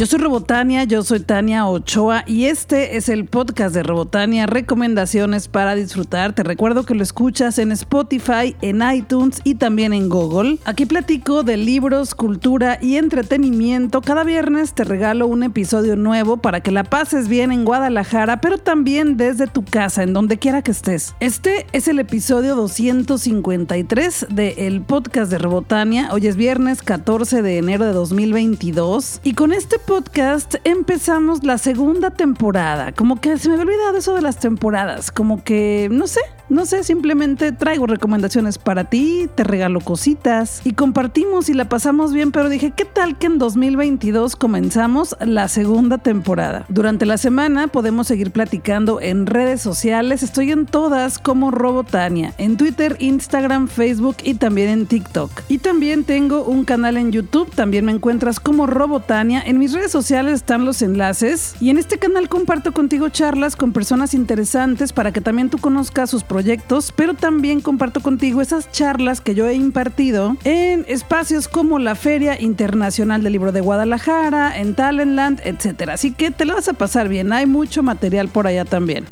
Yo soy Robotania, yo soy Tania Ochoa y este es el podcast de Robotania, recomendaciones para disfrutar. Te recuerdo que lo escuchas en Spotify, en iTunes y también en Google. Aquí platico de libros, cultura y entretenimiento. Cada viernes te regalo un episodio nuevo para que la pases bien en Guadalajara, pero también desde tu casa, en donde quiera que estés. Este es el episodio 253 del podcast de Robotania. Hoy es viernes 14 de enero de 2022 y con este podcast empezamos la segunda temporada. Como que se me había olvidado eso de las temporadas. Como que, no sé, no sé, simplemente traigo recomendaciones para ti, te regalo cositas y compartimos y la pasamos bien, pero dije, ¿qué tal que en 2022 comenzamos la segunda temporada? Durante la semana podemos seguir platicando en redes sociales, estoy en todas como Robotania, en Twitter, Instagram, Facebook y también en TikTok. Y también tengo un canal en YouTube, también me encuentras como Robotania, en mis redes sociales están los enlaces y en este canal comparto contigo charlas con personas interesantes para que también tú conozcas sus proyectos, pero también comparto contigo esas charlas que yo he impartido en espacios como la Feria Internacional del Libro de Guadalajara, en Talentland, etc. Así que te lo vas a pasar bien, hay mucho material por allá también.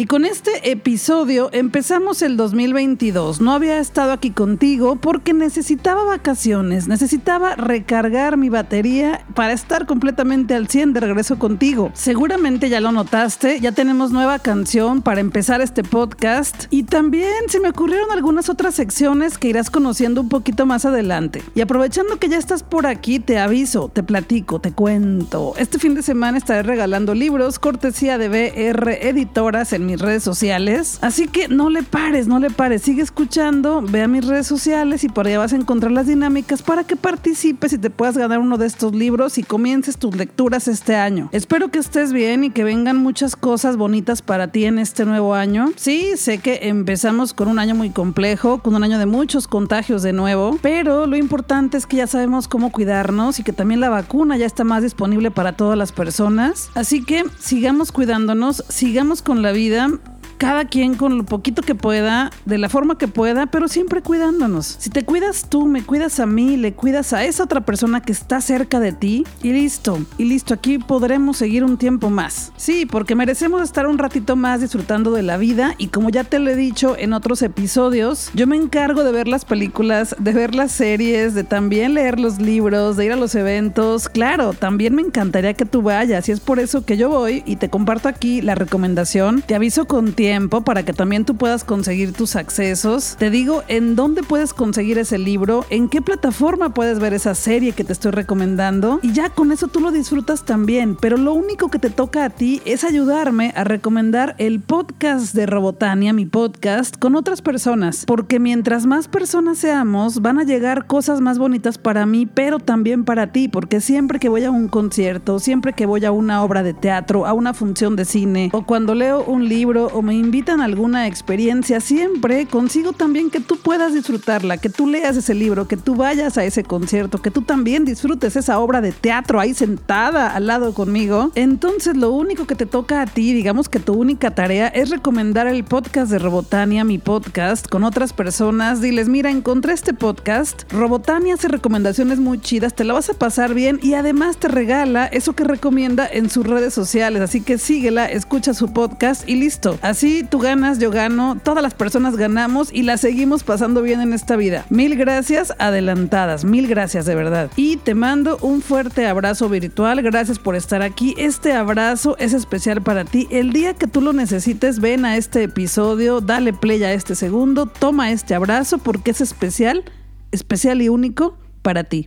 Y con este episodio empezamos el 2022. No había estado aquí contigo porque necesitaba vacaciones, necesitaba recargar mi batería para estar completamente al 100 de regreso contigo. Seguramente ya lo notaste, ya tenemos nueva canción para empezar este podcast y también se me ocurrieron algunas otras secciones que irás conociendo un poquito más adelante. Y aprovechando que ya estás por aquí, te aviso, te platico, te cuento. Este fin de semana estaré regalando libros cortesía de BR Editoras en mis redes sociales. Así que no le pares, no le pares. Sigue escuchando, ve a mis redes sociales y por allá vas a encontrar las dinámicas para que participes y te puedas ganar uno de estos libros y comiences tus lecturas este año. Espero que estés bien y que vengan muchas cosas bonitas para ti en este nuevo año. Sí, sé que empezamos con un año muy complejo, con un año de muchos contagios de nuevo, pero lo importante es que ya sabemos cómo cuidarnos y que también la vacuna ya está más disponible para todas las personas. Así que sigamos cuidándonos, sigamos con la vida yaptığım cada quien con lo poquito que pueda, de la forma que pueda, pero siempre cuidándonos. Si te cuidas tú, me cuidas a mí, le cuidas a esa otra persona que está cerca de ti y listo, y listo, aquí podremos seguir un tiempo más. Sí, porque merecemos estar un ratito más disfrutando de la vida y como ya te lo he dicho en otros episodios, yo me encargo de ver las películas, de ver las series, de también leer los libros, de ir a los eventos. Claro, también me encantaría que tú vayas y es por eso que yo voy y te comparto aquí la recomendación. Te aviso con tiempo para que también tú puedas conseguir tus accesos. Te digo en dónde puedes conseguir ese libro, en qué plataforma puedes ver esa serie que te estoy recomendando y ya con eso tú lo disfrutas también. Pero lo único que te toca a ti es ayudarme a recomendar el podcast de Robotania, mi podcast, con otras personas. Porque mientras más personas seamos, van a llegar cosas más bonitas para mí, pero también para ti. Porque siempre que voy a un concierto, siempre que voy a una obra de teatro, a una función de cine, o cuando leo un libro o me invitan a alguna experiencia, siempre consigo también que tú puedas disfrutarla, que tú leas ese libro, que tú vayas a ese concierto, que tú también disfrutes esa obra de teatro ahí sentada al lado conmigo. Entonces lo único que te toca a ti, digamos que tu única tarea es recomendar el podcast de Robotania, mi podcast, con otras personas. Diles, mira, encontré este podcast. Robotania hace recomendaciones muy chidas, te la vas a pasar bien y además te regala eso que recomienda en sus redes sociales. Así que síguela, escucha su podcast y listo. Así tú ganas, yo gano, todas las personas ganamos y la seguimos pasando bien en esta vida. Mil gracias adelantadas, mil gracias de verdad. Y te mando un fuerte abrazo virtual, gracias por estar aquí. Este abrazo es especial para ti. El día que tú lo necesites, ven a este episodio, dale play a este segundo, toma este abrazo porque es especial, especial y único para ti.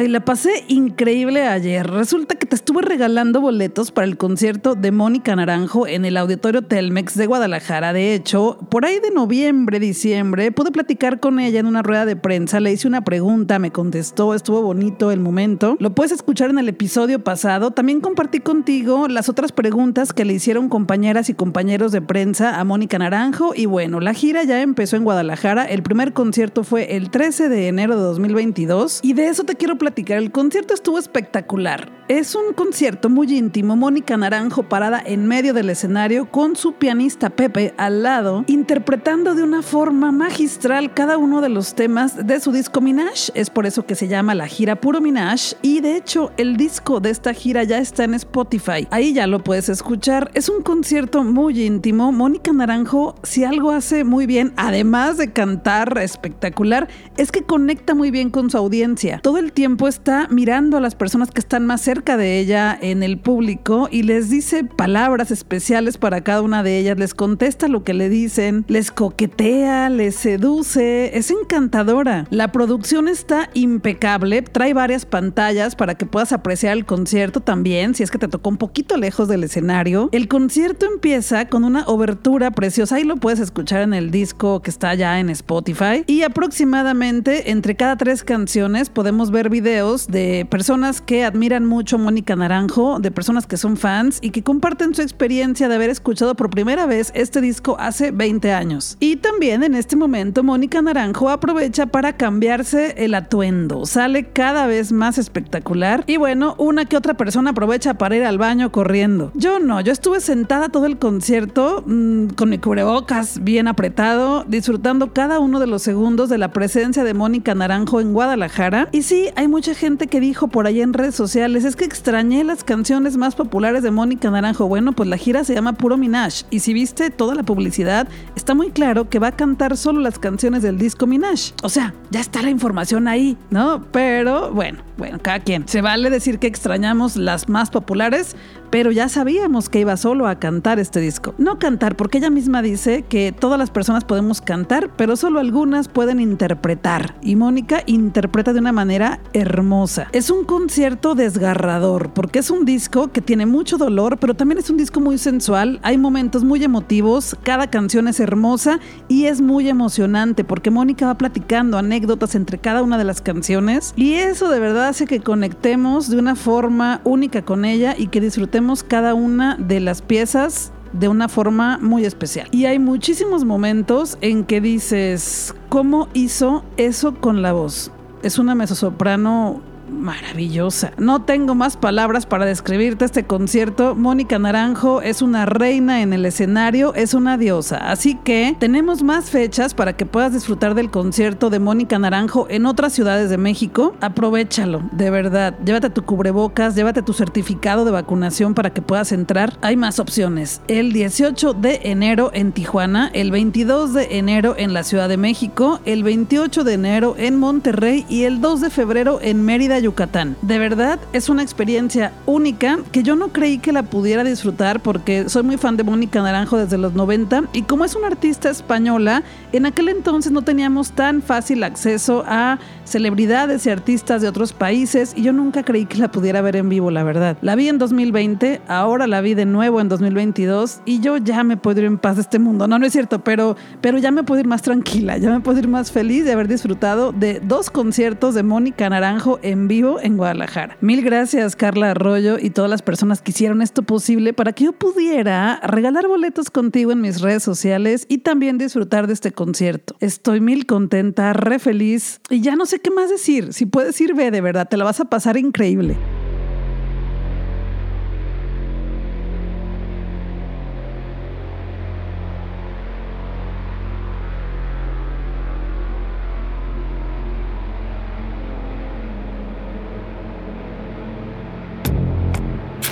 Ay, la pasé increíble ayer. Resulta que te estuve regalando boletos para el concierto de Mónica Naranjo en el Auditorio Telmex de Guadalajara. De hecho, por ahí de noviembre, diciembre, pude platicar con ella en una rueda de prensa. Le hice una pregunta, me contestó, estuvo bonito el momento. Lo puedes escuchar en el episodio pasado. También compartí contigo las otras preguntas que le hicieron compañeras y compañeros de prensa a Mónica Naranjo. Y bueno, la gira ya empezó en Guadalajara. El primer concierto fue el 13 de enero de 2022. Y de eso te quiero platicar El concierto estuvo espectacular. Es un concierto muy íntimo. Mónica Naranjo parada en medio del escenario con su pianista Pepe al lado, interpretando de una forma magistral cada uno de los temas de su disco Minaj. Es por eso que se llama la gira Puro Minaj. Y de hecho, el disco de esta gira ya está en Spotify. Ahí ya lo puedes escuchar. Es un concierto muy íntimo. Mónica Naranjo, si algo hace muy bien, además de cantar espectacular, es que conecta muy bien con su audiencia. Todo el tiempo está mirando a las personas que están más cerca de ella en el público y les dice palabras especiales para cada una de ellas, les contesta lo que le dicen, les coquetea, les seduce, es encantadora. La producción está impecable, trae varias pantallas para que puedas apreciar el concierto también, si es que te tocó un poquito lejos del escenario. El concierto empieza con una obertura preciosa, y lo puedes escuchar en el disco que está ya en Spotify, y aproximadamente entre cada tres canciones podemos ver videos de personas que admiran mucho Mónica Naranjo, de personas que son fans y que comparten su experiencia de haber escuchado por primera vez este disco hace 20 años. Y también en este momento Mónica Naranjo aprovecha para cambiarse el atuendo, sale cada vez más espectacular y bueno, una que otra persona aprovecha para ir al baño corriendo. Yo no, yo estuve sentada todo el concierto mmm, con mi cubrebocas bien apretado, disfrutando cada uno de los segundos de la presencia de Mónica Naranjo en Guadalajara. Y sí, hay mucha gente que dijo por ahí en redes sociales, es que extrañé las canciones más populares de Mónica Naranjo. Bueno, pues la gira se llama Puro Minaj. Y si viste toda la publicidad, está muy claro que va a cantar solo las canciones del disco Minaj. O sea, ya está la información ahí, ¿no? Pero bueno, bueno, cada quien. Se vale decir que extrañamos las más populares, pero ya sabíamos que iba solo a cantar este disco. No cantar, porque ella misma dice que todas las personas podemos cantar, pero solo algunas pueden interpretar. Y Mónica interpreta de una manera hermosa. Es un concierto desgarrador, porque es un disco que tiene mucho dolor, pero también es un disco muy sensual. Hay momentos muy emotivos, cada canción es hermosa y es muy emocionante, porque Mónica va platicando anécdotas entre cada una de las canciones. Y eso de verdad hace que conectemos de una forma única con ella y que disfrutemos cada una de las piezas de una forma muy especial. Y hay muchísimos momentos en que dices, ¿cómo hizo eso con la voz? Es una mezzosoprano maravillosa. No tengo más palabras para describirte este concierto. Mónica Naranjo es una reina en el escenario, es una diosa. Así que tenemos más fechas para que puedas disfrutar del concierto de Mónica Naranjo en otras ciudades de México. Aprovechalo, de verdad. Llévate tu cubrebocas, llévate tu certificado de vacunación para que puedas entrar. Hay más opciones. El 18 de enero en Tijuana, el 22 de enero en la Ciudad de México, el 28 de enero en Monterrey y el 2 de febrero en Mérida, Yucatán. De verdad es una experiencia única que yo no creí que la pudiera disfrutar porque soy muy fan de Mónica Naranjo desde los 90 y como es una artista española, en aquel entonces no teníamos tan fácil acceso a celebridades y artistas de otros países y yo nunca creí que la pudiera ver en vivo, la verdad. La vi en 2020, ahora la vi de nuevo en 2022 y yo ya me puedo ir en paz de este mundo. No, no es cierto, pero, pero ya me puedo ir más tranquila, ya me puedo ir más feliz de haber disfrutado de dos conciertos de Mónica Naranjo en vivo en Guadalajara. Mil gracias Carla Arroyo y todas las personas que hicieron esto posible para que yo pudiera regalar boletos contigo en mis redes sociales y también disfrutar de este concierto. Estoy mil contenta, re feliz y ya no sé qué más decir. Si puedes ir, ve de verdad, te la vas a pasar increíble.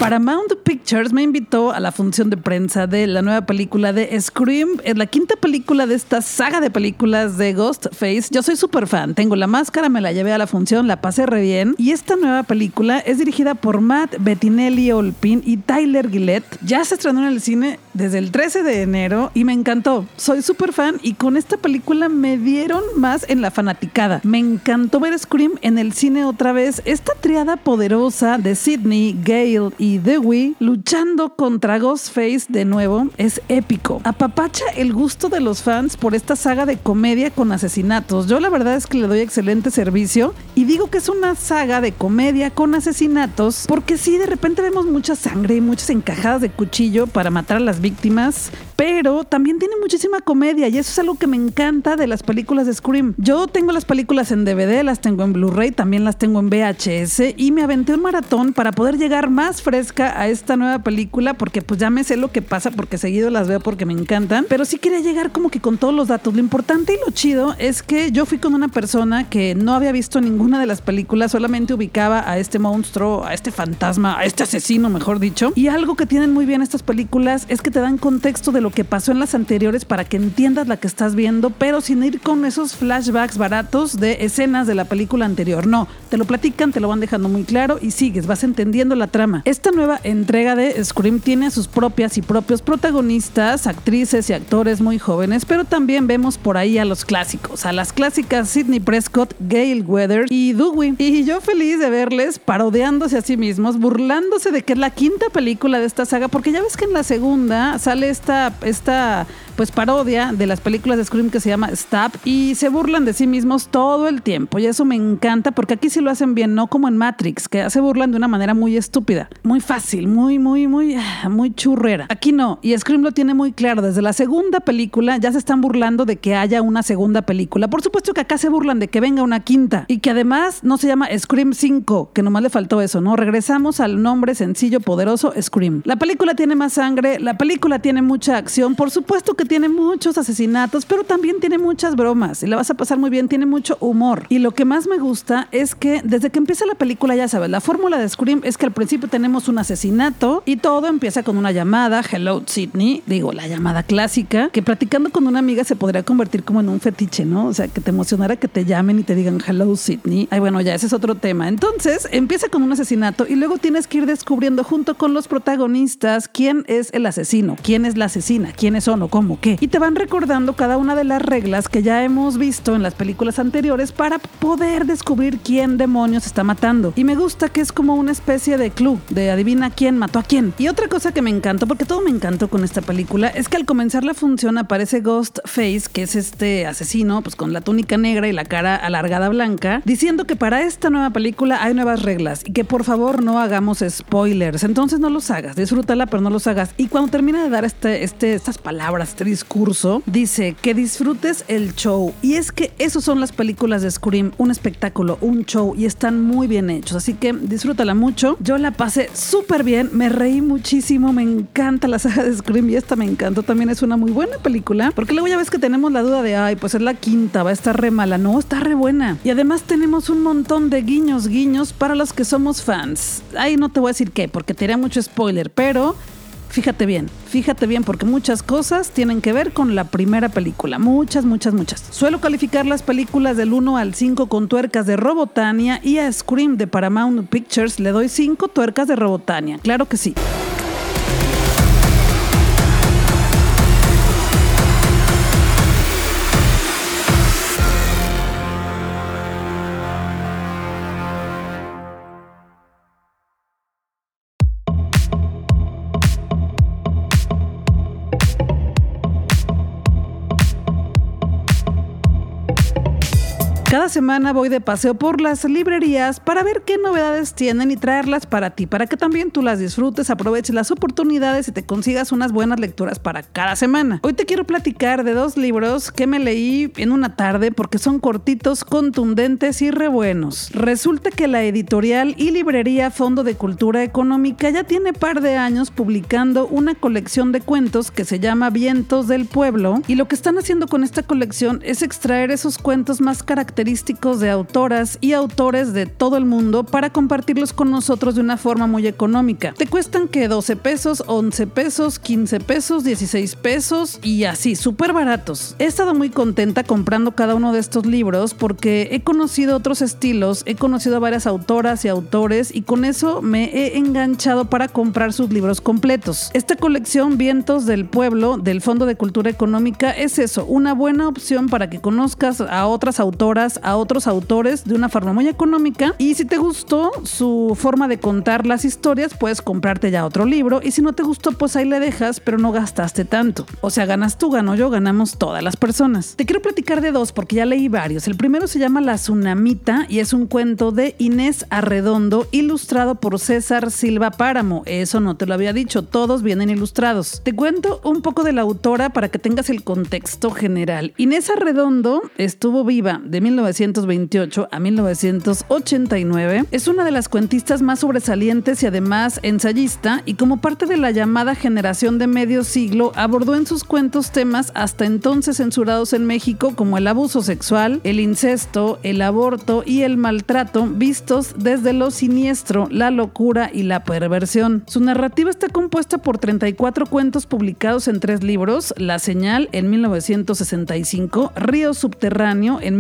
Paramount Pictures me invitó a la función de prensa de la nueva película de Scream, es la quinta película de esta saga de películas de Ghostface. Yo soy súper fan, tengo la máscara, me la llevé a la función, la pasé re bien. Y esta nueva película es dirigida por Matt Bettinelli Olpin y Tyler Gillette. Ya se estrenó en el cine desde el 13 de enero y me encantó. Soy súper fan y con esta película me dieron más en la fanaticada. Me encantó ver Scream en el cine otra vez. Esta triada poderosa de Sidney, Gale y Dewey luchando contra Ghostface de nuevo es épico. Apapacha el gusto de los fans por esta saga de comedia con asesinatos. Yo la verdad es que le doy excelente servicio y digo que es una saga de comedia con asesinatos porque sí, de repente vemos mucha sangre y muchas encajadas de cuchillo para matar a las víctimas pero también tiene muchísima comedia y eso es algo que me encanta de las películas de Scream. Yo tengo las películas en DVD, las tengo en Blu-ray, también las tengo en VHS y me aventé un maratón para poder llegar más fresca a esta nueva película porque pues ya me sé lo que pasa porque seguido las veo porque me encantan, pero sí quería llegar como que con todos los datos. Lo importante y lo chido es que yo fui con una persona que no había visto ninguna de las películas, solamente ubicaba a este monstruo, a este fantasma, a este asesino, mejor dicho. Y algo que tienen muy bien estas películas es que te dan contexto de lo que pasó en las anteriores para que entiendas la que estás viendo, pero sin ir con esos flashbacks baratos de escenas de la película anterior. No, te lo platican, te lo van dejando muy claro y sigues, vas entendiendo la trama. Esta nueva entrega de Scream tiene sus propias y propios protagonistas, actrices y actores muy jóvenes, pero también vemos por ahí a los clásicos, a las clásicas Sidney Prescott, Gail Weather y Dewey. Y yo feliz de verles parodiándose a sí mismos, burlándose de que es la quinta película de esta saga, porque ya ves que en la segunda sale esta, esta pues parodia de las películas de Scream que se llama Stab y se burlan de sí mismos todo el tiempo y eso me encanta porque aquí sí lo hacen bien, no como en Matrix, que se burlan de una manera muy estúpida, muy fácil, muy, muy, muy, muy churrera. Aquí no, y Scream lo tiene muy claro, desde la segunda película ya se están burlando de que haya una segunda película. Por supuesto que acá se burlan de que venga una quinta y que además no se llama Scream 5, que nomás le faltó eso, ¿no? Regresamos al nombre sencillo, poderoso, Scream. La película tiene más sangre, la película tiene mucha por supuesto que tiene muchos asesinatos, pero también tiene muchas bromas y la vas a pasar muy bien, tiene mucho humor. Y lo que más me gusta es que desde que empieza la película, ya sabes, la fórmula de Scream es que al principio tenemos un asesinato y todo empieza con una llamada, Hello Sydney, digo, la llamada clásica, que platicando con una amiga se podría convertir como en un fetiche, ¿no? O sea, que te emocionara que te llamen y te digan Hello Sydney. Ay, bueno, ya ese es otro tema. Entonces, empieza con un asesinato y luego tienes que ir descubriendo junto con los protagonistas quién es el asesino, quién es la asesina, quiénes son o cómo, qué. Y te van recordando cada una de las reglas que ya hemos visto en las películas anteriores para poder descubrir quién demonios está matando. Y me gusta que es como una especie de club, de adivina quién mató a quién. Y otra cosa que me encantó, porque todo me encantó con esta película, es que al comenzar la función aparece Ghostface, que es este asesino, pues con la túnica negra y la cara alargada blanca, diciendo que para esta nueva película hay nuevas reglas y que por favor no hagamos spoilers. Entonces no los hagas, disfrútala, pero no los hagas. Y cuando termina de dar este, este, estas palabras, este discurso, dice que disfrutes el show. Y es que esos son las películas de Scream, un espectáculo, un show y están muy bien hechos. Así que disfrútala mucho. Yo la pasé súper bien, me reí muchísimo, me encanta la saga de Scream y esta me encantó. También es una muy buena película, porque luego ya ves que tenemos la duda de, ay, pues es la quinta, va a estar re mala. No, está re buena. Y además tenemos un montón de guiños, guiños para los que somos fans. Ahí no te voy a decir qué, porque te haría mucho spoiler, pero fíjate bien, fíjate bien porque muchas cosas tienen que ver con la primera película, muchas, muchas, muchas. Suelo calificar las películas del 1 al 5 con tuercas de Robotania y a Scream de Paramount Pictures le doy 5 tuercas de Robotania, claro que sí. Semana voy de paseo por las librerías para ver qué novedades tienen y traerlas para ti, para que también tú las disfrutes, aproveches las oportunidades y te consigas unas buenas lecturas para cada semana. Hoy te quiero platicar de dos libros que me leí en una tarde porque son cortitos, contundentes y re buenos. Resulta que la editorial y librería Fondo de Cultura Económica ya tiene par de años publicando una colección de cuentos que se llama Vientos del Pueblo y lo que están haciendo con esta colección es extraer esos cuentos más característicos de autoras y autores de todo el mundo para compartirlos con nosotros de una forma muy económica. Te cuestan que 12 pesos, 11 pesos, 15 pesos, 16 pesos y así, súper baratos. He estado muy contenta comprando cada uno de estos libros porque he conocido otros estilos, he conocido a varias autoras y autores y con eso me he enganchado para comprar sus libros completos. Esta colección Vientos del Pueblo del Fondo de Cultura Económica es eso, una buena opción para que conozcas a otras autoras a otros autores de una forma muy económica. Y si te gustó su forma de contar las historias, puedes comprarte ya otro libro. Y si no te gustó, pues ahí le dejas, pero no gastaste tanto. O sea, ganas tú, gano yo, ganamos todas las personas. Te quiero platicar de dos porque ya leí varios. El primero se llama La Tsunamita y es un cuento de Inés Arredondo, ilustrado por César Silva Páramo. Eso no te lo había dicho, todos vienen ilustrados. Te cuento un poco de la autora para que tengas el contexto general. Inés Arredondo estuvo viva de 1928 a 1989. Es una de las cuentistas más sobresalientes y además ensayista y como parte de la llamada generación de medio siglo abordó en sus cuentos temas hasta entonces censurados en México como el abuso sexual, el incesto, el aborto y el maltrato vistos desde lo siniestro, la locura y la perversión. Su narrativa está compuesta por 34 cuentos publicados en tres libros, La Señal en 1965, Río Subterráneo en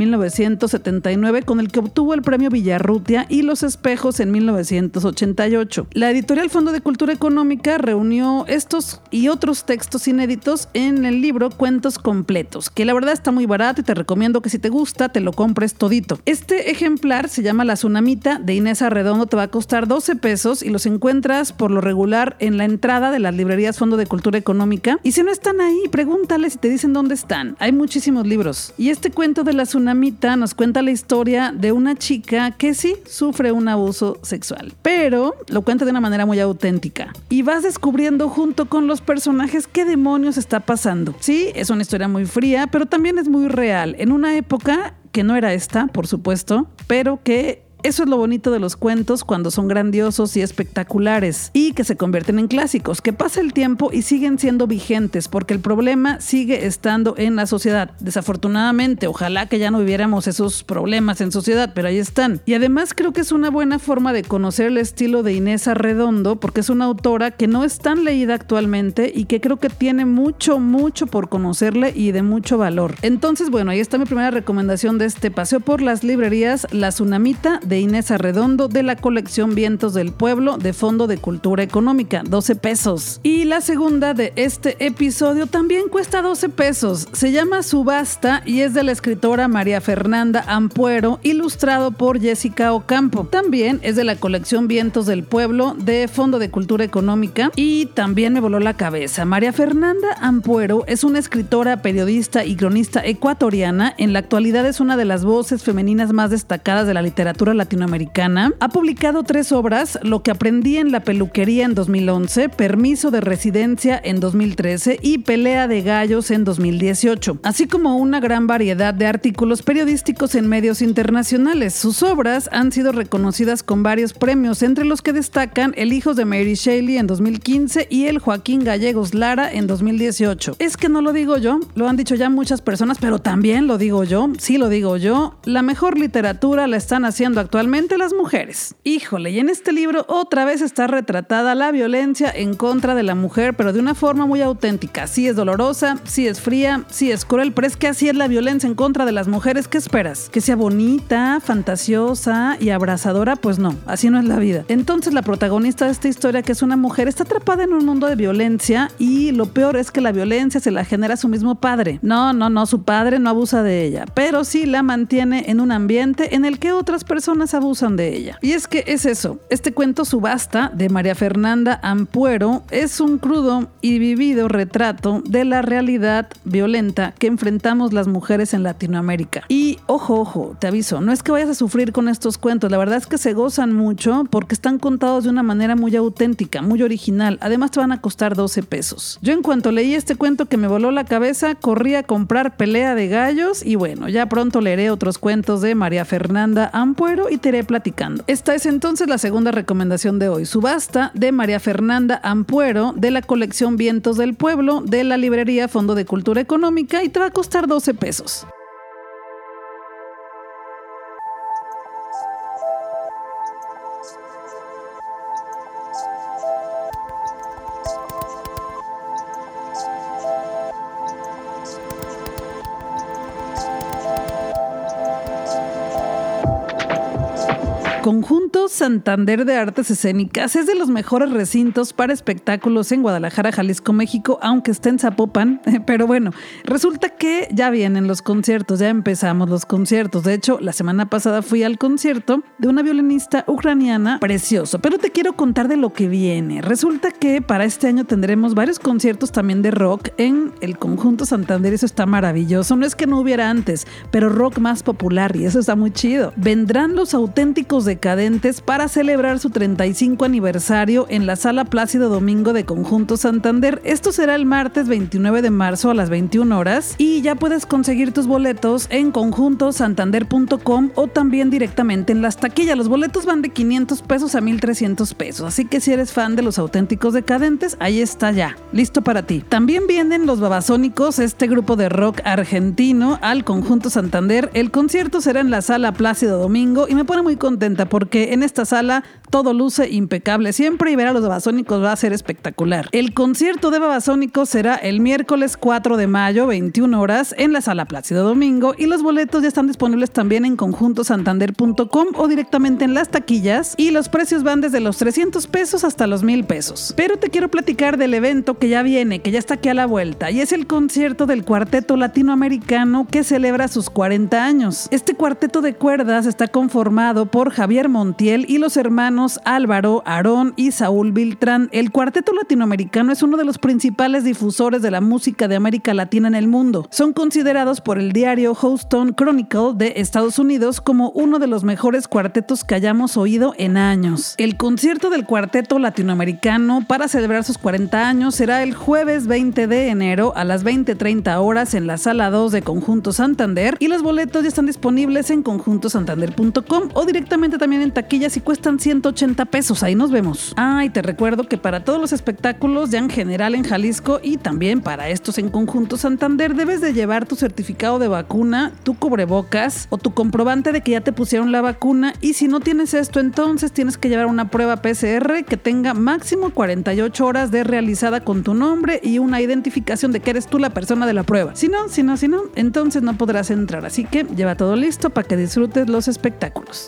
1979 con el que obtuvo el premio Villarrutia y Los Espejos en 1988. La editorial Fondo de Cultura Económica reunió estos y otros textos inéditos en el libro Cuentos Completos, que la verdad está muy barato y te recomiendo que si te gusta te lo compres todito. Este ejemplar se llama La Tsunamita de Inés Arredondo, te va a costar 12 pesos y los encuentras por lo regular en la entrada de las librerías Fondo de Cultura Económica. Y si no están ahí, pregúntales si te dicen dónde están. Hay muchísimos libros. Y este cuento de La Tsunamita nos cuenta la historia de una chica que sí sufre un abuso sexual, pero lo cuenta de una manera muy auténtica. Y vas descubriendo junto con los personajes qué demonios está pasando. Sí, es una historia muy fría, pero también es muy real. En una época que no era esta, por supuesto, pero que eso es lo bonito de los cuentos cuando son grandiosos y espectaculares y que se convierten en clásicos, que pasa el tiempo y siguen siendo vigentes porque el problema sigue estando en la sociedad. Desafortunadamente, ojalá que ya no viviéramos esos problemas en sociedad, pero ahí están. Y además creo que es una buena forma de conocer el estilo de Inés Arredondo porque es una autora que no es tan leída actualmente y que creo que tiene mucho, mucho por conocerle y de mucho valor. Entonces, bueno, ahí está mi primera recomendación de este paseo por las librerías, La Tsunamita de Inés Arredondo de la colección Vientos del Pueblo de Fondo de Cultura Económica, 12 pesos. Y la segunda de este episodio también cuesta 12 pesos. Se llama Subasta y es de la escritora María Fernanda Ampuero, ilustrado por Jessica Ocampo. También es de la colección Vientos del Pueblo de Fondo de Cultura Económica y también me voló la cabeza. María Fernanda Ampuero es una escritora, periodista y cronista ecuatoriana. En la actualidad es una de las voces femeninas más destacadas de la literatura latinoamericana. Ha publicado tres obras, Lo que aprendí en la peluquería en 2011, Permiso de residencia en 2013 y Pelea de gallos en 2018, así como una gran variedad de artículos periodísticos en medios internacionales. Sus obras han sido reconocidas con varios premios, entre los que destacan El Hijo de Mary Shelley en 2015 y el Joaquín Gallegos Lara en 2018. Es que no lo digo yo, lo han dicho ya muchas personas, pero también lo digo yo, sí lo digo yo, la mejor literatura la están haciendo actualmente las mujeres. Híjole, y en este libro otra vez está retratada la violencia en contra de la mujer, pero de una forma muy auténtica. Sí es dolorosa, sí es fría, sí es cruel, pero es que así es la violencia en contra de las mujeres. ¿Qué esperas? ¿Que sea bonita, fantasiosa y abrazadora? Pues no, así no es la vida. Entonces la protagonista de esta historia, que es una mujer, está atrapada en un mundo de violencia y lo peor es que la violencia se la genera su mismo padre. No, no, no, su padre no abusa de ella, pero sí la mantiene en un ambiente en el que otras personas abusan de ella. Y es que es eso, este cuento Subasta de María Fernanda Ampuero es un crudo y vivido retrato de la realidad violenta que enfrentamos las mujeres en Latinoamérica. Y ojo, ojo, te aviso, no es que vayas a sufrir con estos cuentos, la verdad es que se gozan mucho porque están contados de una manera muy auténtica, muy original. Además te van a costar 12 pesos. Yo en cuanto leí este cuento que me voló la cabeza, corrí a comprar Pelea de Gallos y bueno, ya pronto leeré otros cuentos de María Fernanda Ampuero y te iré platicando. Esta es entonces la segunda recomendación de hoy, Subasta de María Fernanda Ampuero de la colección Vientos del Pueblo de la librería Fondo de Cultura Económica y te va a costar 12 pesos. Conjunto Santander de Artes Escénicas es de los mejores recintos para espectáculos en Guadalajara, Jalisco, México, aunque esté en Zapopan. Pero bueno, resulta que ya vienen los conciertos, ya empezamos los conciertos. De hecho, la semana pasada fui al concierto de una violinista ucraniana precioso. Pero te quiero contar de lo que viene. Resulta que para este año tendremos varios conciertos también de rock en el Conjunto Santander. Eso está maravilloso. No es que no hubiera antes, pero rock más popular y eso está muy chido. Vendrán los auténticos decadentes para celebrar su 35 aniversario en la Sala Plácido Domingo de Conjunto Santander. Esto será el martes 29 de marzo a las 21 horas y ya puedes conseguir tus boletos en conjuntosantander.com o también directamente en las taquillas. Los boletos van de 500 pesos a 1300 pesos, así que si eres fan de los auténticos decadentes, ahí está ya, listo para ti. También vienen los Babasónicos, este grupo de rock argentino, al Conjunto Santander. El concierto será en la Sala Plácido Domingo y me pone muy contento porque en esta sala todo luce impecable siempre y ver a los babasónicos va a ser espectacular. El concierto de babasónicos será el miércoles 4 de mayo, 21 horas, en la sala Plácido Domingo y los boletos ya están disponibles también en conjuntosantander.com o directamente en las taquillas y los precios van desde los 300 pesos hasta los 1000 pesos. Pero te quiero platicar del evento que ya viene, que ya está aquí a la vuelta y es el concierto del cuarteto latinoamericano que celebra sus 40 años. Este cuarteto de cuerdas está conformado por Javier Montiel y los hermanos Álvaro, Aarón y Saúl Viltrán. El cuarteto latinoamericano es uno de los principales difusores de la música de América Latina en el mundo. Son considerados por el diario Houston Chronicle de Estados Unidos como uno de los mejores cuartetos que hayamos oído en años. El concierto del cuarteto latinoamericano para celebrar sus 40 años será el jueves 20 de enero a las 20:30 horas en la sala 2 de Conjunto Santander y los boletos ya están disponibles en conjuntosantander.com o directamente también en taquillas y cuestan 180 pesos. Ahí nos vemos. Ah, y te recuerdo que para todos los espectáculos, ya en general en Jalisco y también para estos en conjunto Santander, debes de llevar tu certificado de vacuna, tu cubrebocas o tu comprobante de que ya te pusieron la vacuna. Y si no tienes esto, entonces tienes que llevar una prueba PCR que tenga máximo 48 horas de realizada con tu nombre y una identificación de que eres tú la persona de la prueba. Si no, si no, si no, entonces no podrás entrar. Así que lleva todo listo para que disfrutes los espectáculos.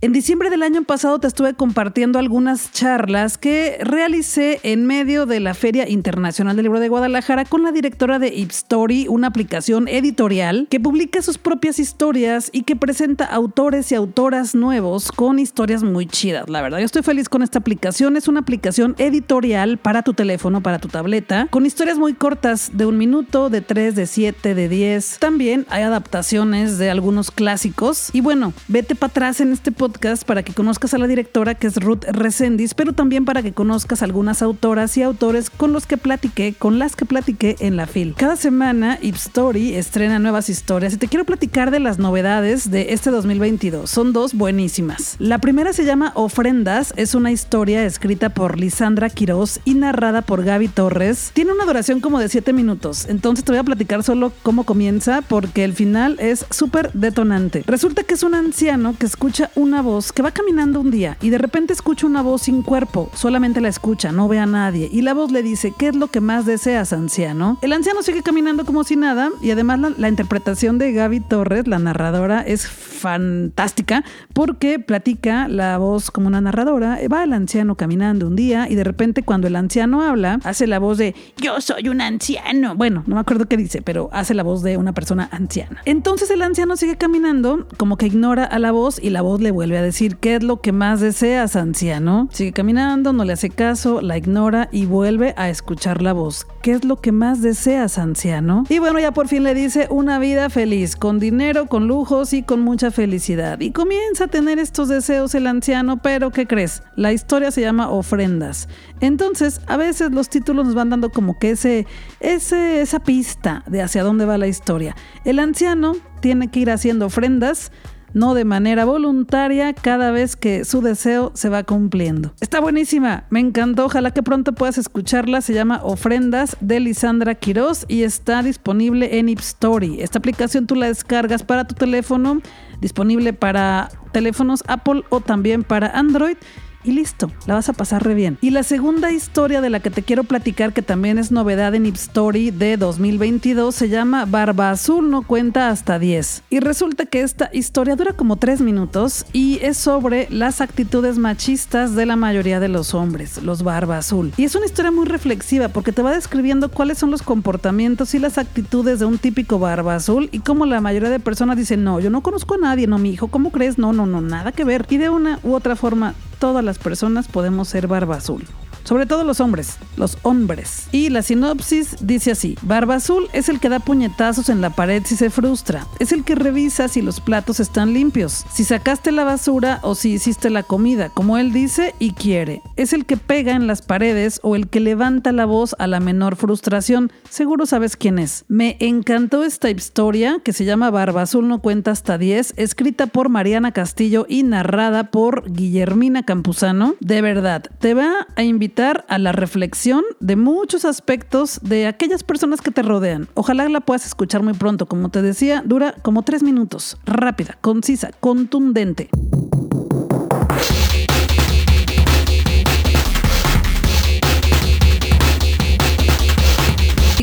En diciembre del año pasado te estuve compartiendo algunas charlas que realicé en medio de la Feria Internacional del Libro de Guadalajara con la directora de Ipstory, una aplicación editorial que publica sus propias historias y que presenta autores y autoras nuevos con historias muy chidas. La verdad, yo estoy feliz con esta aplicación. Es una aplicación editorial para tu teléfono, para tu tableta, con historias muy cortas de un minuto, de tres, de siete, de diez. También hay adaptaciones de algunos clásicos. Y bueno, vete para atrás en este podcast para que conozcas a la directora que es Ruth Resendis, pero también para que conozcas algunas autoras y autores con los que platiqué, con las que platiqué en la FIL. Cada semana Story estrena nuevas historias y te quiero platicar de las novedades de este 2022. Son dos buenísimas. La primera se llama Ofrendas, es una historia escrita por Lisandra Quiroz y narrada por Gaby Torres. Tiene una duración como de 7 minutos, entonces te voy a platicar solo cómo comienza porque el final es súper detonante. Resulta que es un anciano que escucha una voz que va caminando un día y de repente escucha una voz sin cuerpo, solamente la escucha, no ve a nadie, y la voz le dice, ¿qué es lo que más deseas, anciano? El anciano sigue caminando como si nada, y además la, interpretación de Gaby Torres, la narradora, es fantástica porque platica la voz como una narradora, va el anciano caminando un día y de repente cuando el anciano habla, hace la voz de, yo soy un anciano. Bueno, no me acuerdo qué dice, pero hace la voz de una persona anciana. Entonces el anciano sigue caminando, como que ignora a la voz y la voz le vuelve vuelve a decir, ¿qué es lo que más deseas, anciano? Sigue caminando, no le hace caso, la ignora y vuelve a escuchar la voz. ¿Qué es lo que más deseas, anciano? Y bueno, ya por fin le dice una vida feliz, con dinero, con lujos y con mucha felicidad. Y comienza a tener estos deseos el anciano, pero ¿qué crees? La historia se llama Ofrendas. Entonces, a veces los títulos nos van dando como que ese, ese, esa pista de hacia dónde va la historia. El anciano tiene que ir haciendo ofrendas no de manera voluntaria cada vez que su deseo se va cumpliendo. Está buenísima, me encantó, ojalá que pronto puedas escucharla, se llama Ofrendas de Lisandra Quiroz y está disponible en Ipstory. Esta aplicación tú la descargas para tu teléfono, disponible para teléfonos Apple o también para Android y listo, la vas a pasar re bien. Y la segunda historia de la que te quiero platicar, que también es novedad en Ip Story de 2022, se llama Barba Azul no cuenta hasta 10. Y resulta que esta historia dura como 3 minutos y es sobre las actitudes machistas de la mayoría de los hombres, los Barba Azul. Y es una historia muy reflexiva porque te va describiendo cuáles son los comportamientos y las actitudes de un típico Barba Azul y cómo la mayoría de personas dicen, no, yo no conozco a nadie, no, mi hijo, ¿cómo crees? No, no, no, nada que ver. Y de una u otra forma, todas las personas podemos ser barba azul sobre todo los hombres, los hombres. Y la sinopsis dice así, Barba Azul es el que da puñetazos en la pared si se frustra, es el que revisa si los platos están limpios, si sacaste la basura o si hiciste la comida, como él dice y quiere, es el que pega en las paredes o el que levanta la voz a la menor frustración, seguro sabes quién es. Me encantó esta historia que se llama Barba Azul no cuenta hasta 10, escrita por Mariana Castillo y narrada por Guillermina Campuzano. De verdad, te va a invitar a la reflexión de muchos aspectos de aquellas personas que te rodean. Ojalá la puedas escuchar muy pronto. Como te decía, dura como tres minutos. Rápida, concisa, contundente.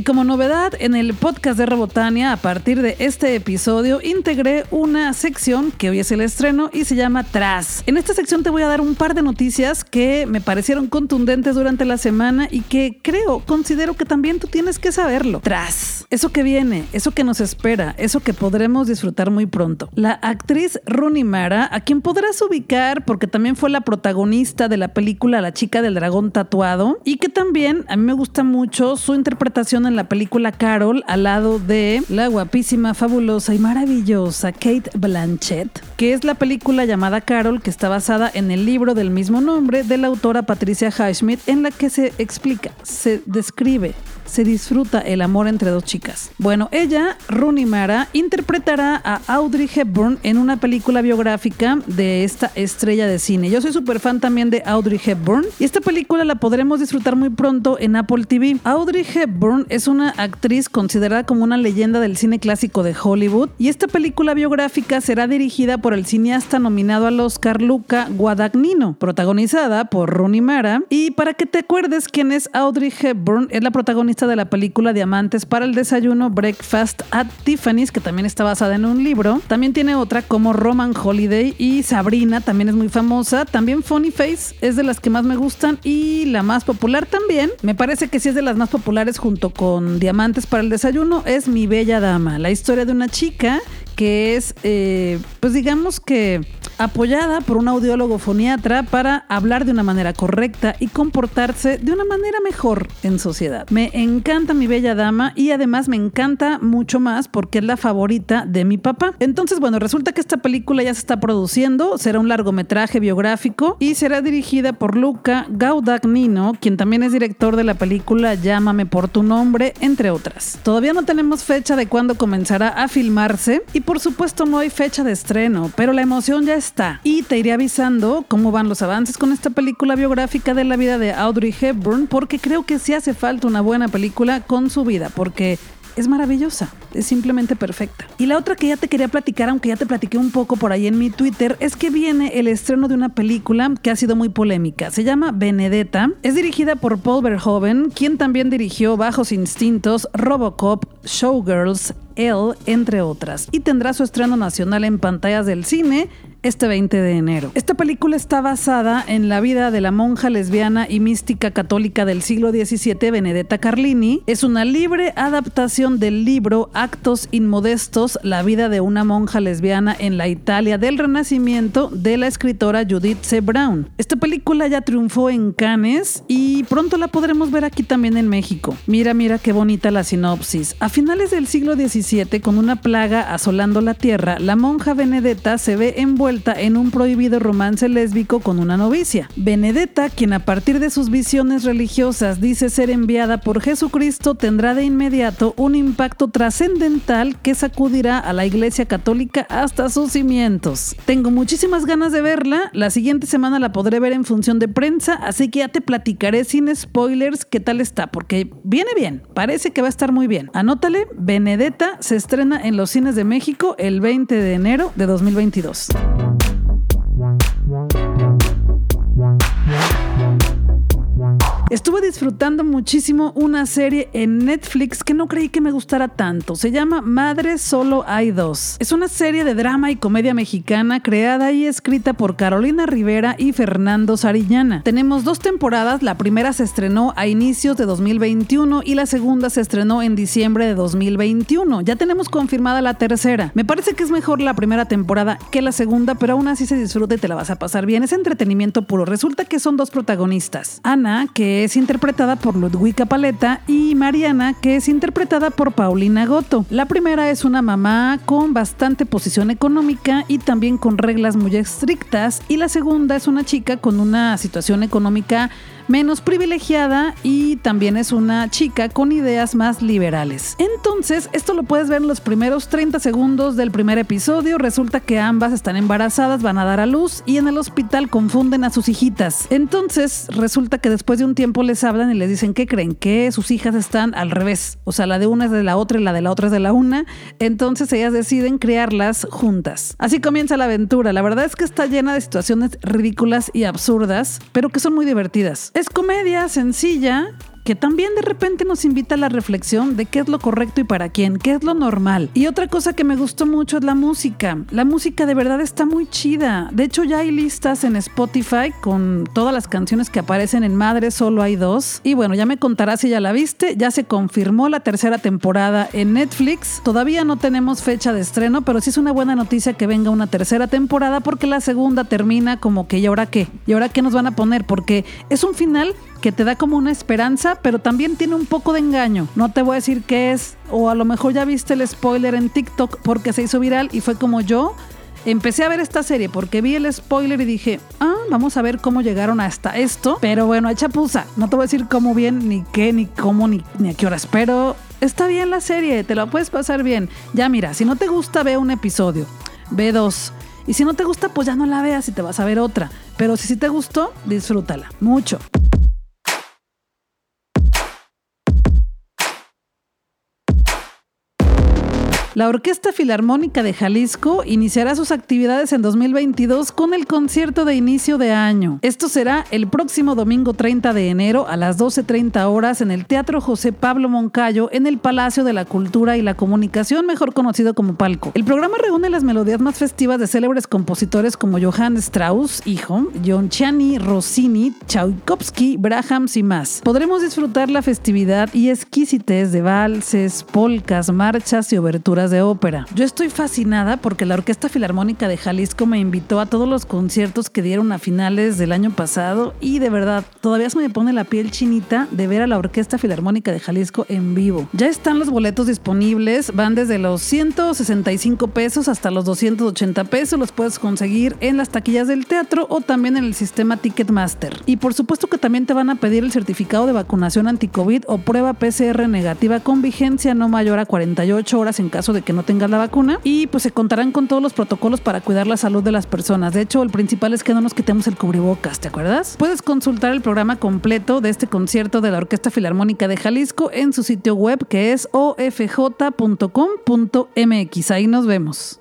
Como novedad, en el podcast de Robotania, a partir de este episodio, integré una sección que hoy es el estreno y se llama Tras. En esta sección te voy a dar un par de noticias que me parecieron contundentes durante la semana y que creo, considero que también tú tienes que saberlo. Tras. Eso que viene, eso que nos espera, eso que podremos disfrutar muy pronto. La actriz Rooney Mara, a quien podrás ubicar porque también fue la protagonista de la película La chica del dragón tatuado y que también a mí me gusta mucho su interpretación en la película Carol al lado de la guapísima, fabulosa y maravillosa Kate Blanchett, que es la película llamada Carol, que está basada en el libro del mismo nombre de la autora Patricia Highsmith, en la que se explica, se describe se disfruta el amor entre dos chicas. Bueno, ella, Rooney Mara, interpretará a Audrey Hepburn en una película biográfica de esta estrella de cine. Yo soy súper fan también de Audrey Hepburn y esta película la podremos disfrutar muy pronto en Apple TV. Audrey Hepburn es una actriz considerada como una leyenda del cine clásico de Hollywood y esta película biográfica será dirigida por el cineasta nominado al Oscar Luca Guadagnino, protagonizada por Rooney Mara. Y para que te acuerdes quién es Audrey Hepburn, es la protagonista de la película Diamantes para el Desayuno, Breakfast at Tiffany's, que también está basada en un libro. También tiene otra como Roman Holiday y Sabrina, también es muy famosa. También Funny Face es de las que más me gustan y la más popular también. Me parece que sí es de las más populares junto con Diamantes para el Desayuno, es Mi Bella Dama, la historia de una chica que es, eh, pues digamos que apoyada por un audiólogo foniatra para hablar de una manera correcta y comportarse de una manera mejor en sociedad. Me encanta mi bella dama y además me encanta mucho más porque es la favorita de mi papá. Entonces, bueno, resulta que esta película ya se está produciendo, será un largometraje biográfico y será dirigida por Luca Gaudagnino, quien también es director de la película Llámame por tu nombre, entre otras. Todavía no tenemos fecha de cuándo comenzará a filmarse y por supuesto no hay fecha de estreno, pero la emoción ya está. Y te iré avisando cómo van los avances con esta película biográfica de la vida de Audrey Hepburn, porque creo que sí hace falta una buena película con su vida, porque es maravillosa, es simplemente perfecta. Y la otra que ya te quería platicar, aunque ya te platiqué un poco por ahí en mi Twitter, es que viene el estreno de una película que ha sido muy polémica. Se llama Benedetta. Es dirigida por Paul Verhoeven, quien también dirigió Bajos Instintos, Robocop, Showgirls, Elle, entre otras, y tendrá su estreno nacional en pantallas del cine este 20 de enero. Esta película está basada en la vida de la monja lesbiana y mística católica del siglo XVII, Benedetta Carlini. Es una libre adaptación del libro Actos Inmodestos, la vida de una monja lesbiana en la Italia del Renacimiento de la escritora Judith C. Brown. Esta película ya triunfó en Cannes y pronto la podremos ver aquí también en México. Mira, mira qué bonita la sinopsis. A finales del siglo XVII, con una plaga asolando la tierra, la monja Benedetta se ve envuelta en un prohibido romance lésbico con una novicia. Benedetta, quien a partir de sus visiones religiosas dice ser enviada por Jesucristo, tendrá de inmediato un impacto trascendental que sacudirá a la Iglesia Católica hasta sus cimientos. Tengo muchísimas ganas de verla, la siguiente semana la podré ver en función de prensa, así que ya te platicaré sin spoilers qué tal está, porque viene bien, parece que va a estar muy bien. Anótale, Benedetta se estrena en los cines de México el 20 de enero de 2022. Estuve disfrutando muchísimo una serie en Netflix que no creí que me gustara tanto. Se llama Madre Solo Hay Dos. Es una serie de drama y comedia mexicana creada y escrita por Carolina Rivera y Fernando Sarillana. Tenemos dos temporadas, la primera se estrenó a inicios de 2021 y la segunda se estrenó en diciembre de 2021. Ya tenemos confirmada la tercera. Me parece que es mejor la primera temporada que la segunda, pero aún así se disfruta y te la vas a pasar bien. Es entretenimiento puro. Resulta que son dos protagonistas. Ana, que es interpretada por Ludwika Paleta, y Mariana, que es interpretada por Paulina Goto. La primera es una mamá con bastante posición económica y también con reglas muy estrictas, y la segunda es una chica con una situación económica menos privilegiada y también es una chica con ideas más liberales. Entonces, esto lo puedes ver en los primeros 30 segundos del primer episodio. Resulta que ambas están embarazadas, van a dar a luz y en el hospital confunden a sus hijitas. Entonces, resulta que después de un tiempo les hablan y les dicen que creen que sus hijas están al revés. O sea, la de una es de la otra y la de la otra es de la una. Entonces, ellas deciden criarlas juntas. Así comienza la aventura. La verdad es que está llena de situaciones ridículas y absurdas, pero que son muy divertidas. Es comedia sencilla que también de repente nos invita a la reflexión de qué es lo correcto y para quién, qué es lo normal. Y otra cosa que me gustó mucho es la música. La música de verdad está muy chida. De hecho, ya hay listas en Spotify con todas las canciones que aparecen en Madre, solo hay dos. Y bueno, ya me contarás si ya la viste. Ya se confirmó la tercera temporada en Netflix. Todavía no tenemos fecha de estreno, pero sí es una buena noticia que venga una tercera temporada porque la segunda termina como que ¿y ahora qué? ¿Y ahora qué nos van a poner? Porque es un final que te da como una esperanza, pero también tiene un poco de engaño. No te voy a decir qué es, o a lo mejor ya viste el spoiler en TikTok porque se hizo viral y fue como yo. Empecé a ver esta serie porque vi el spoiler y dije, ah, vamos a ver cómo llegaron hasta esto. Pero bueno, echa pusa. No te voy a decir cómo bien, ni qué, ni cómo, ni, ni a qué horas. Pero está bien la serie, te la puedes pasar bien. Ya mira, si no te gusta, ve un episodio. Ve dos. Y si no te gusta, pues ya no la veas y te vas a ver otra. Pero si sí te gustó, disfrútala. Mucho. La Orquesta Filarmónica de Jalisco iniciará sus actividades en 2022 con el concierto de inicio de año. Esto será el próximo domingo 30 de enero a las 12.30 horas en el Teatro José Pablo Moncayo en el Palacio de la Cultura y la Comunicación, mejor conocido como Palco. El programa reúne las melodías más festivas de célebres compositores como Johann Strauss, hijo, John Chiani, Rossini, Tchaikovsky, Brahms y más. Podremos disfrutar la festividad y exquisitez de valses, polcas, marchas y oberturas de ópera. Yo estoy fascinada porque la Orquesta Filarmónica de Jalisco me invitó a todos los conciertos que dieron a finales del año pasado y de verdad todavía se me pone la piel chinita de ver a la Orquesta Filarmónica de Jalisco en vivo. Ya están los boletos disponibles, van desde los 165 pesos hasta los 280 pesos, los puedes conseguir en las taquillas del teatro o también en el sistema Ticketmaster. Y por supuesto que también te van a pedir el certificado de vacunación anti-COVID o prueba PCR negativa con vigencia no mayor a 48 horas en caso de de que no tengas la vacuna y pues se contarán con todos los protocolos para cuidar la salud de las personas. De hecho, el principal es que no nos quitemos el cubrebocas, ¿te acuerdas? Puedes consultar el programa completo de este concierto de la Orquesta Filarmónica de Jalisco en su sitio web que es ofj.com.mx. Ahí nos vemos.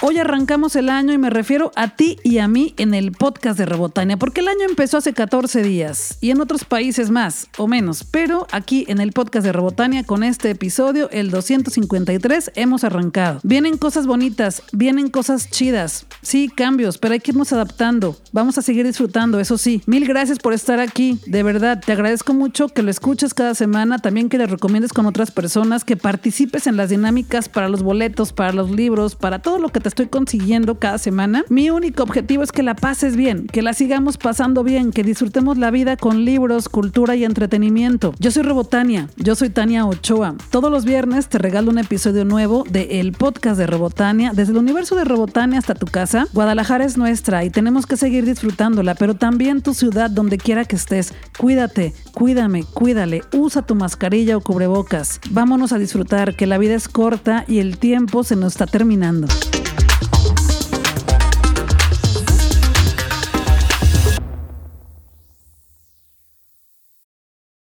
Hoy arrancamos el año y me refiero a ti y a mí en el podcast de Rebotania, porque el año empezó hace 14 días y en otros países más o menos, pero aquí en el podcast de Rebotania con este episodio, el 253, hemos arrancado. Vienen cosas bonitas, vienen cosas chidas, sí, cambios, pero hay que irnos adaptando. Vamos a seguir disfrutando, eso sí. Mil gracias por estar aquí, de verdad, te agradezco mucho que lo escuches cada semana, también que le recomiendes con otras personas, que participes en las dinámicas para los boletos, para los libros, para todo lo que te estoy consiguiendo cada semana. Mi único objetivo es que la pases bien, que la sigamos pasando bien, que disfrutemos la vida con libros, cultura y entretenimiento. Yo soy Robotania, yo soy Tania Ochoa. Todos los viernes te regalo un episodio nuevo de el podcast de Robotania, desde el universo de Robotania hasta tu casa. Guadalajara es nuestra y tenemos que seguir disfrutándola, pero también tu ciudad, donde quiera que estés. Cuídate, cuídame, cuídale, usa tu mascarilla o cubrebocas. Vámonos a disfrutar, que la vida es corta y el tiempo se nos está terminando.